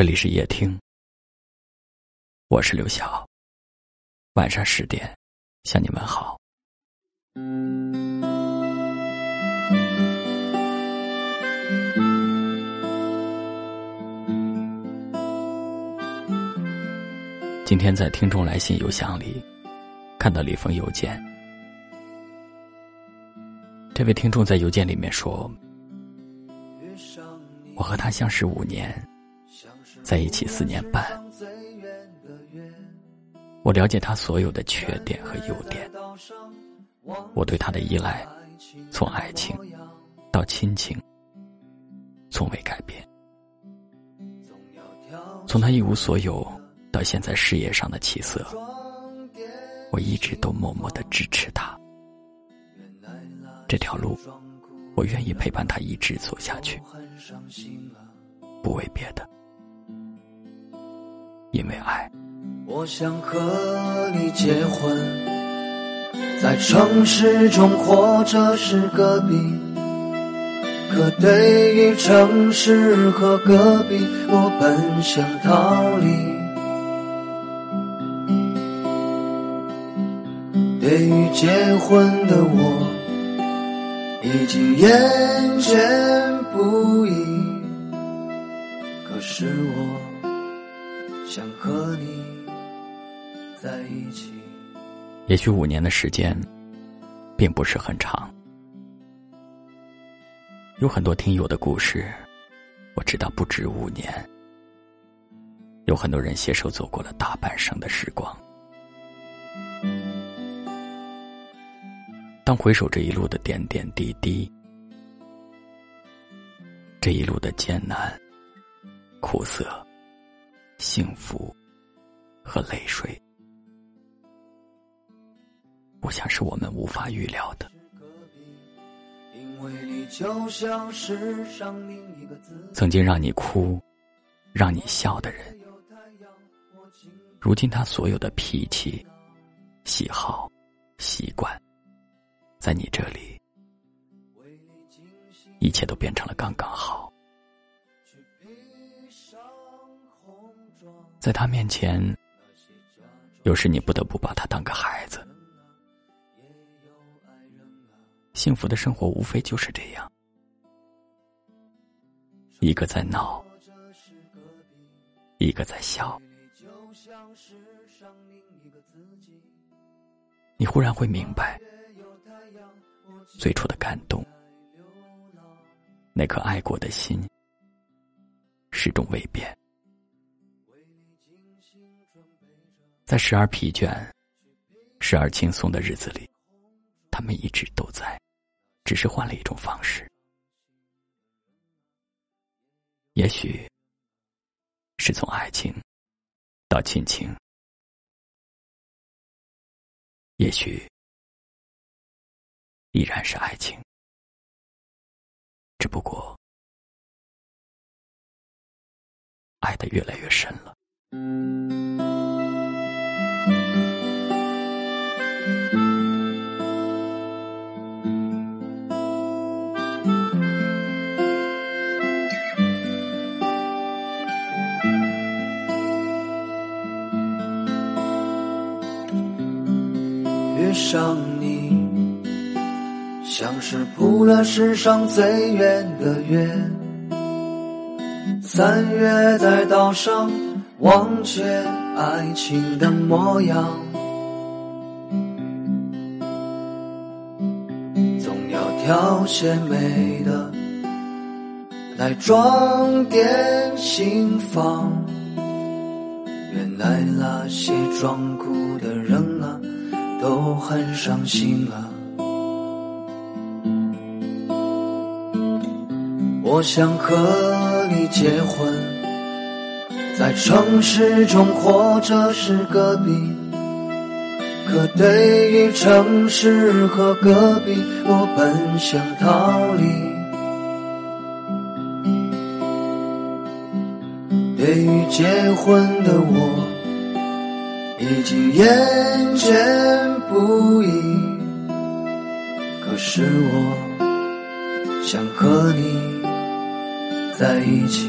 这里是夜听，我是刘晓。晚上十点，向你们好。今天在听众来信邮箱里看到了一封邮件，这位听众在邮件里面说：“我和他相识五年。”在一起四年半，我了解他所有的缺点和优点。我对他的依赖，从爱情到亲情，从未改变。从他一无所有到现在事业上的起色，我一直都默默的支持他。这条路，我愿意陪伴他一直走下去，不为别的。因为爱，我想和你结婚，在城市中或者是隔壁。可对于城市和隔壁，我本想逃离。对于结婚的我，已经厌倦不已。可是我。想和你在一起。也许五年的时间，并不是很长。有很多听友的故事，我知道不止五年。有很多人携手走过了大半生的时光。当回首这一路的点点滴滴，这一路的艰难、苦涩。幸福和泪水，我想是我们无法预料的。曾经让你哭、让你笑的人，如今他所有的脾气、喜好、习惯，在你这里，一切都变成了刚刚好。在他面前，有时你不得不把他当个孩子。幸福的生活无非就是这样：一个在闹，一个在笑。你忽然会明白，最初的感动，那颗爱过的心，始终未变。在时而疲倦、时而轻松的日子里，他们一直都在，只是换了一种方式。也许是从爱情到亲情，也许依然是爱情，只不过爱的越来越深了。遇上你，像是铺了世上最圆的约。三月在岛上忘却爱情的模样，总要挑些美的来装点心房。原来那些装酷的人。都很伤心啊！我想和你结婚，在城市中或者是隔壁。可对于城市和隔壁，我本想逃离。对于结婚的我。已经厌倦不已，可是我想和你在一起。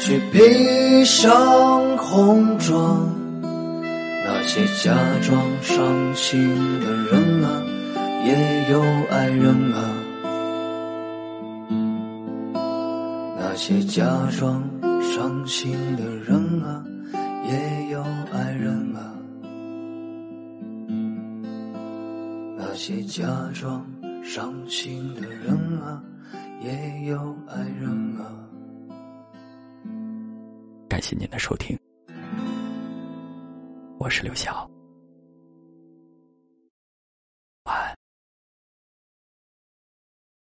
去披上红妆，那些假装伤心的人啊，也有爱人啊。那些假装伤心的人啊，也有爱人啊。那些假装伤心的人啊，也有爱人啊。谢谢您的收听，我是刘晓。